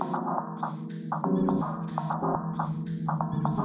Thank you.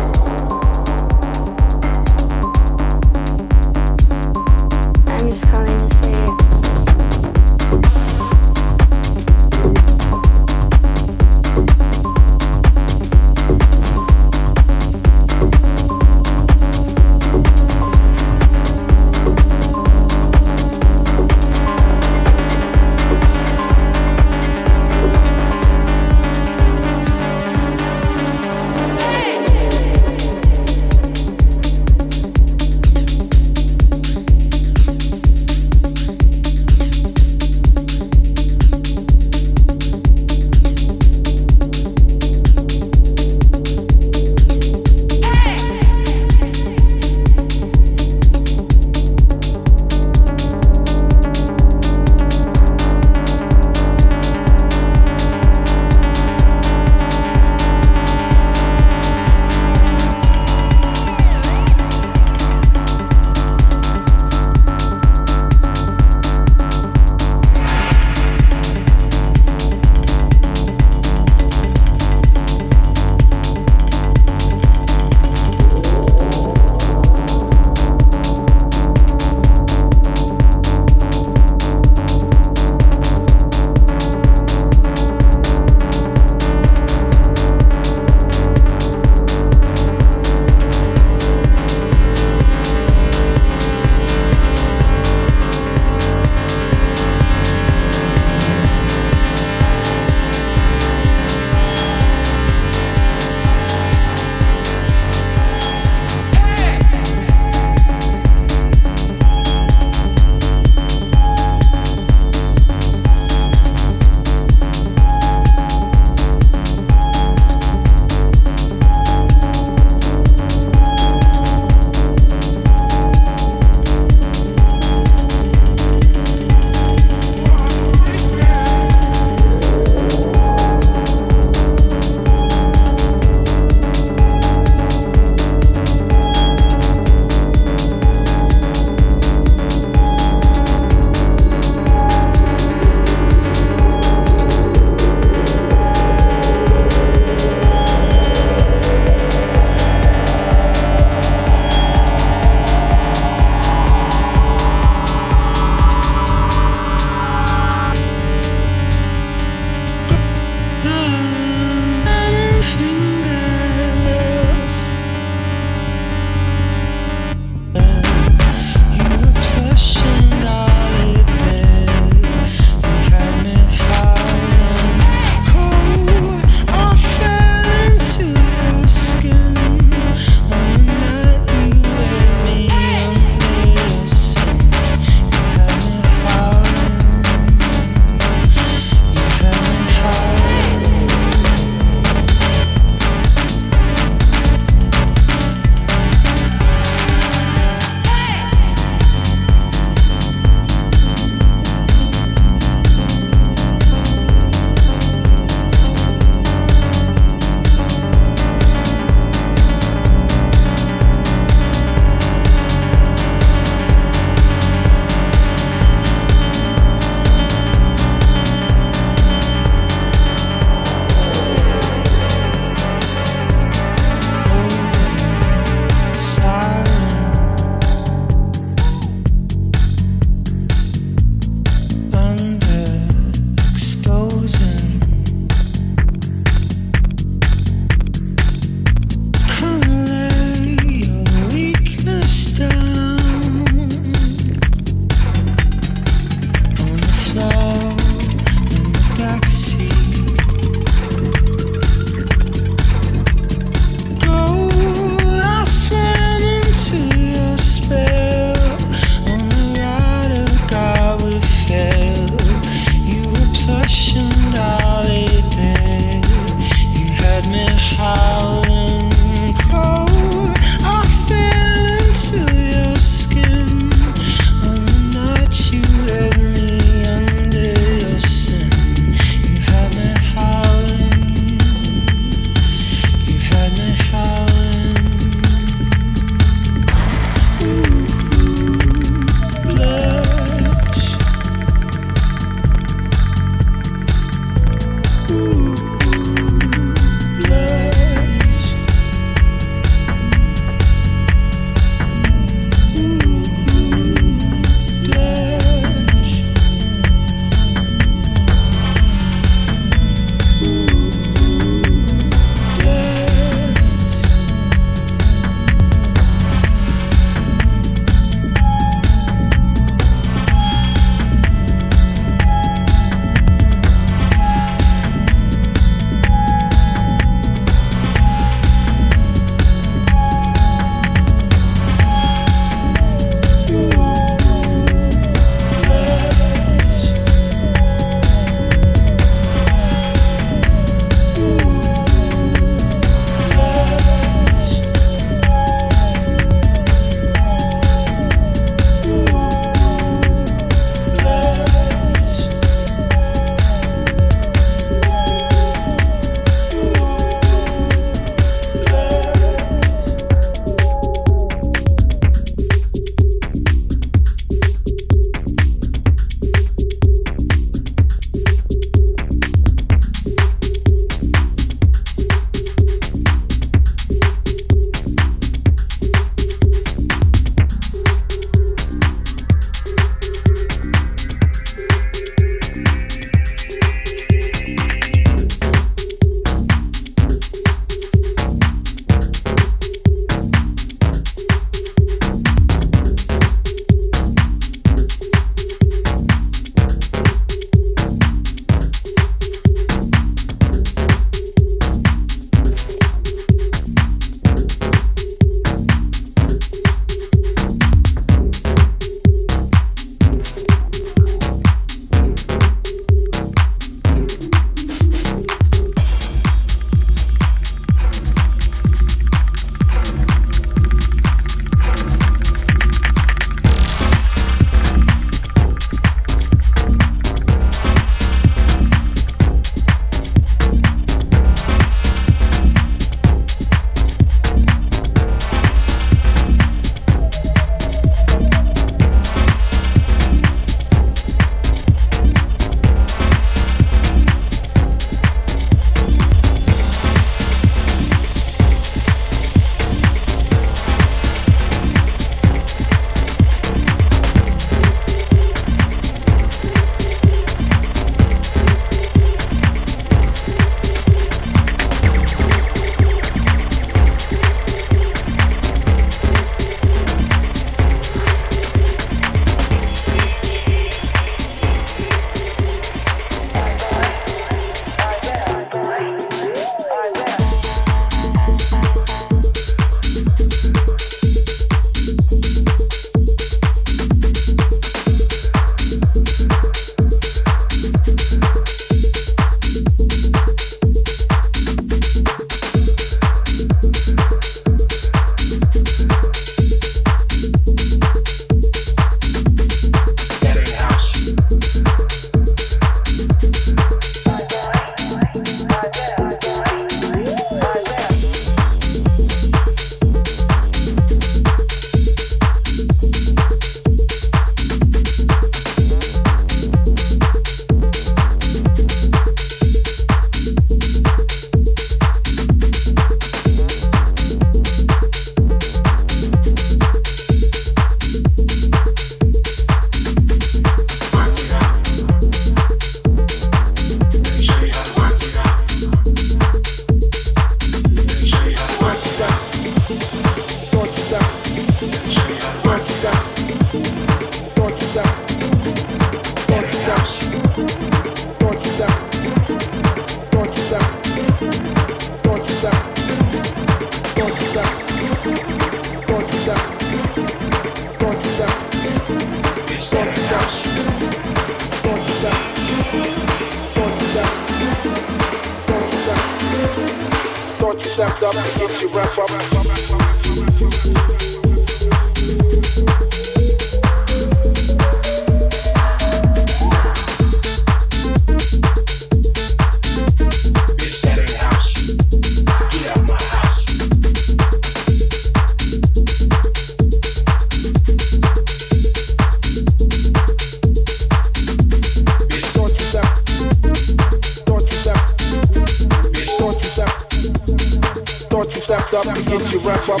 thought you stepped up to get your wrap up.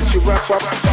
get you wrapped up.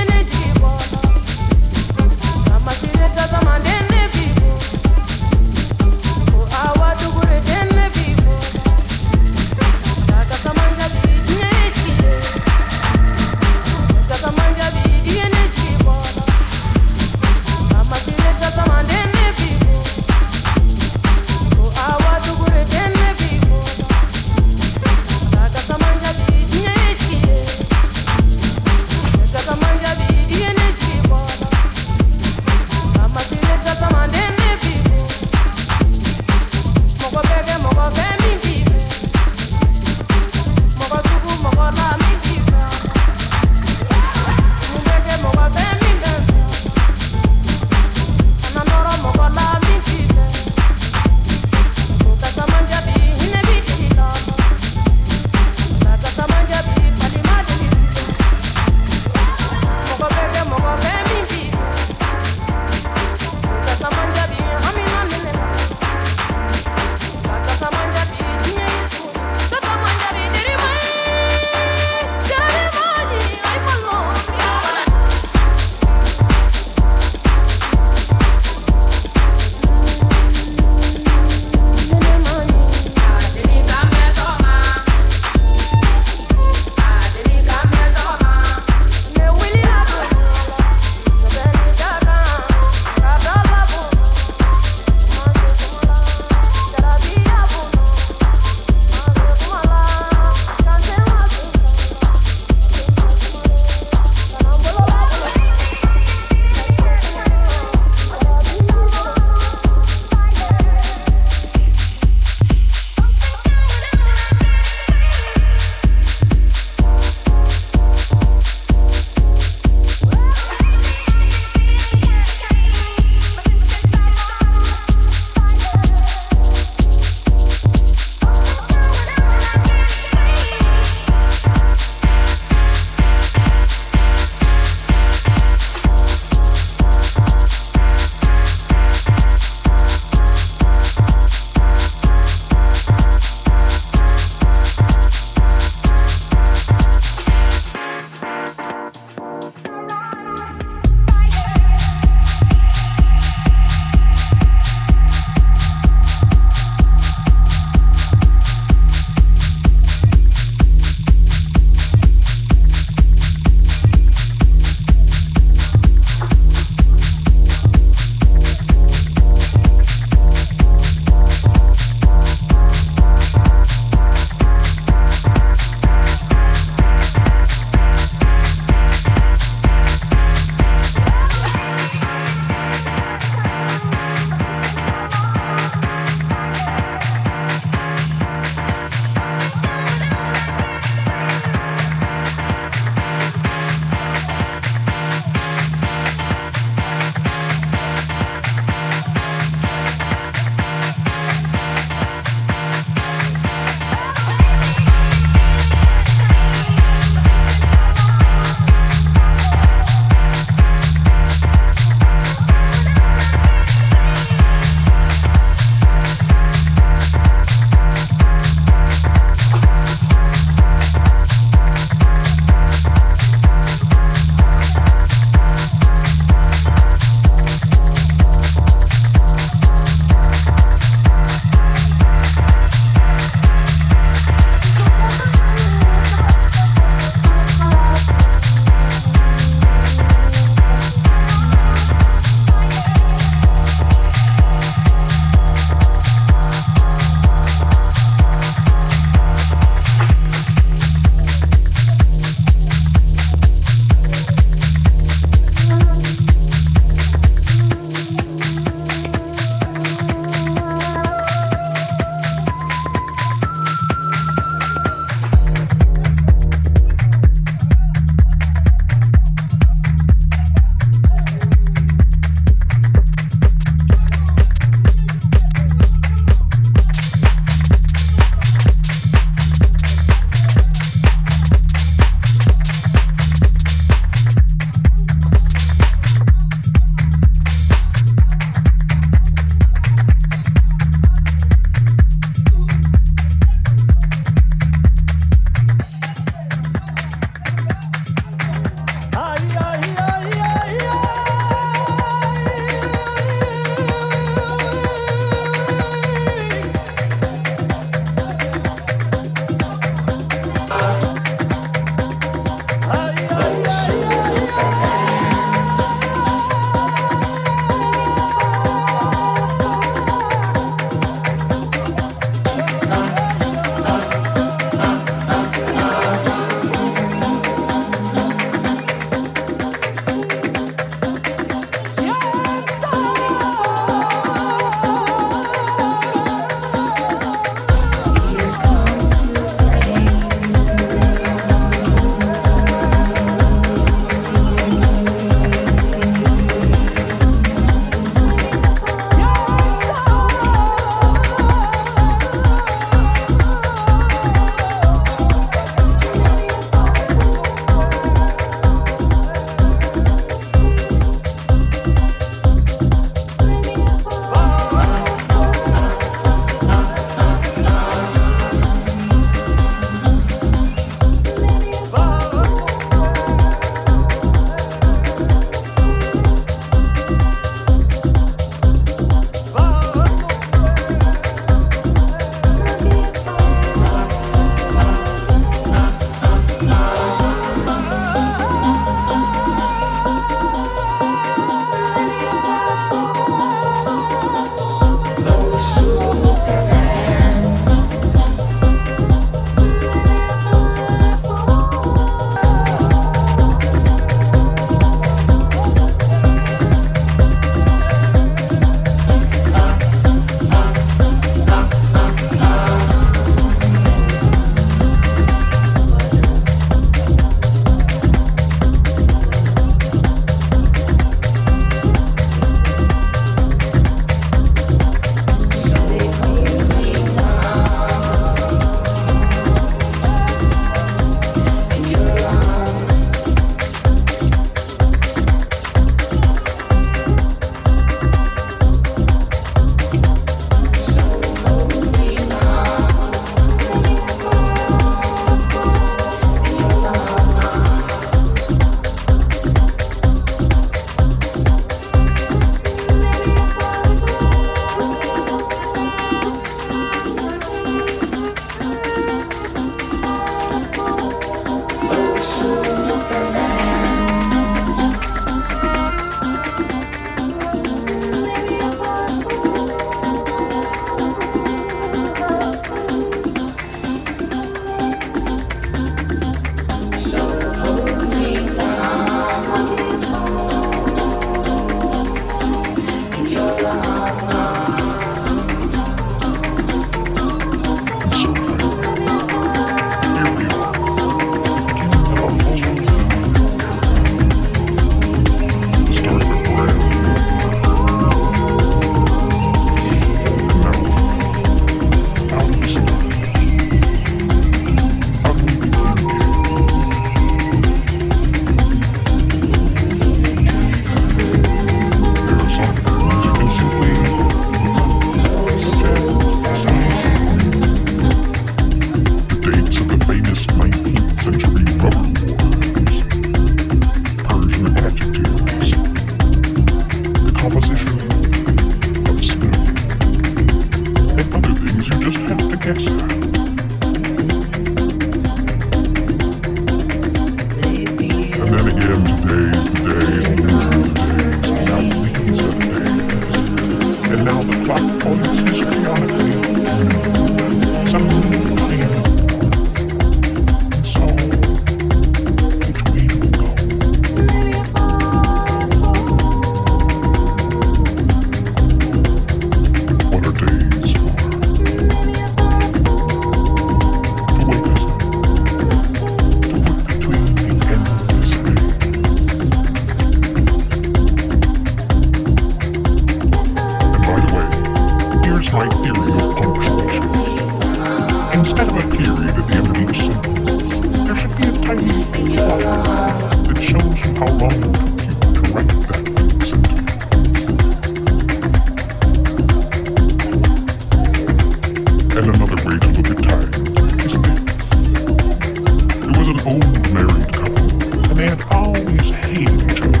only married couple, and they had always hated each other,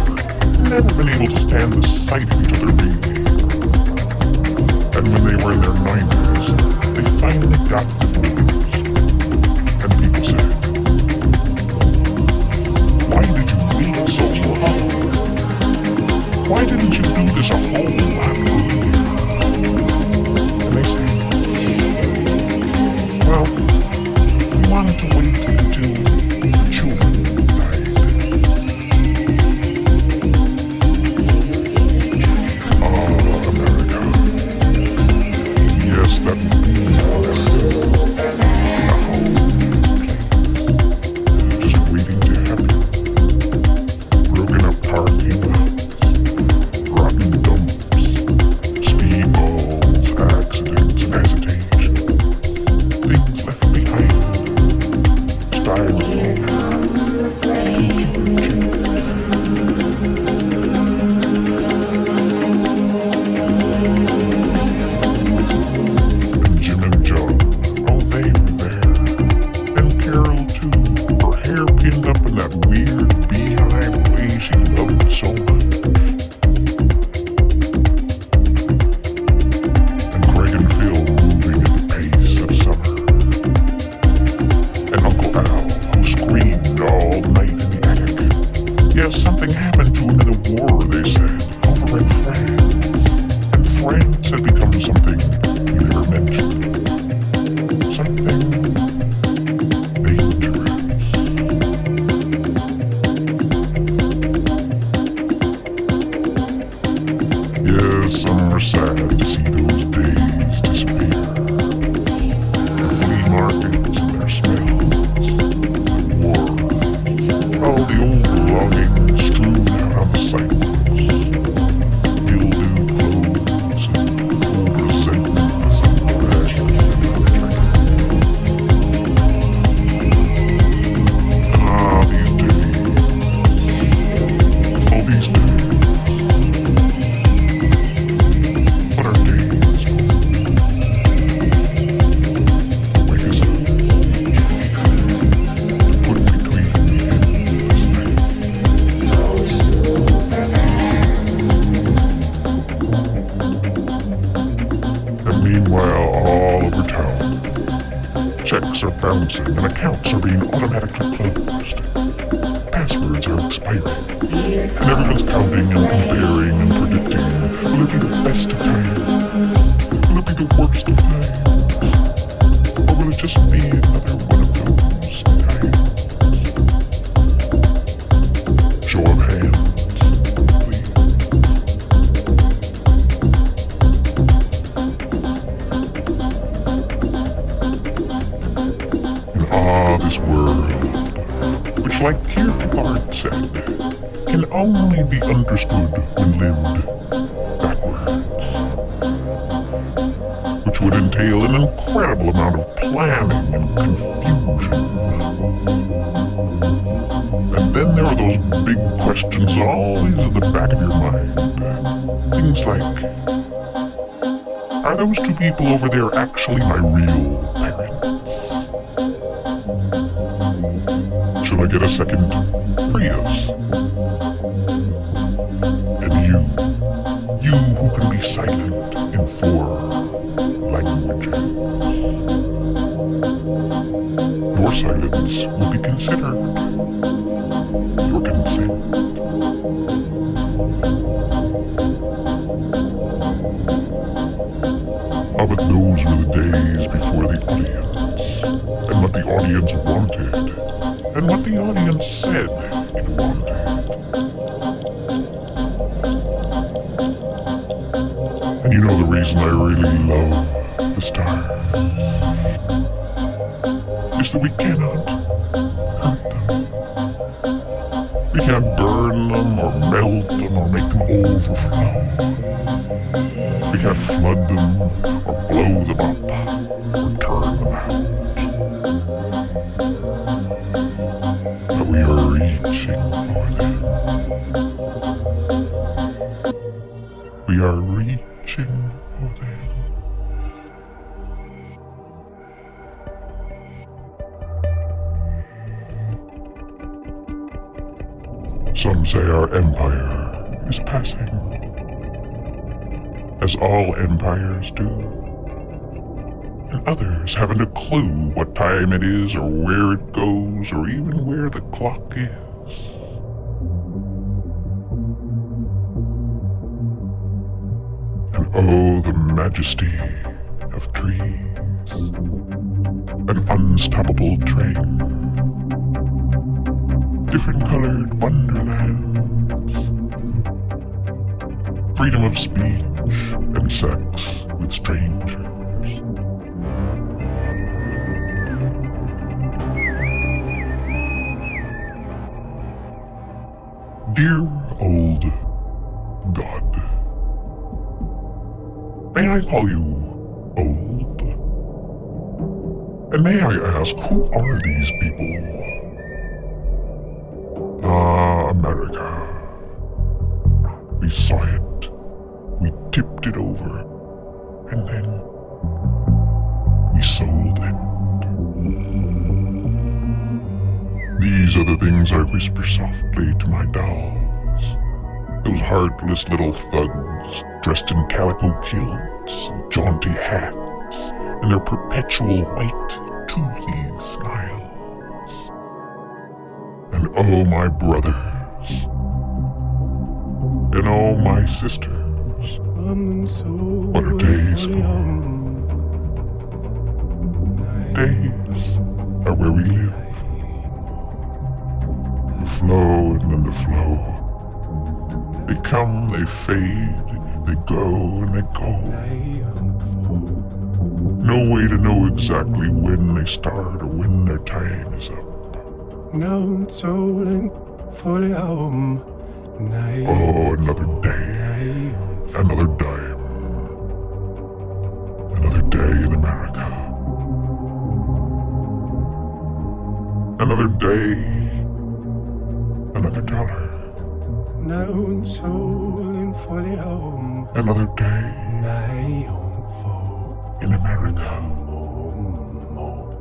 never been able to stand the sight of each other being And when they were in their 90s, they finally got people over there are actually my real parents? Should I get a second Prius? But those were the days before the audience, and what the audience wanted, and what the audience said it wanted. And you know the reason I really love the stars is that we cannot hurt them. We can't burn them or melt them or make them overflow. We can't flood them or blow them up or turn them out. All empires do. And others haven't a clue what time it is, or where it goes, or even where the clock is. And oh, the majesty of trees, an unstoppable train different colored wonderlands. Freedom of speech and sex with strangers. Dear old God, may I call you old? And may I ask, who are these And then we sold it. These are the things I whisper softly to my dolls. Those heartless little thugs dressed in calico kilts and jaunty hats and their perpetual white, toothy smiles. And oh, my brothers. And oh, my sisters. What are days for? Days are where we live. The flow and then the flow. They come, they fade, they go and they go. No way to know exactly when they start or when their time is up. Nån solen följer om Nej, Oh, another day, another dime, another day in America. Another day, another dollar, Nån solen följer om another day. In America. Oh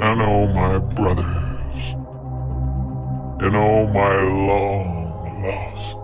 And oh, my brothers, and oh, my long lost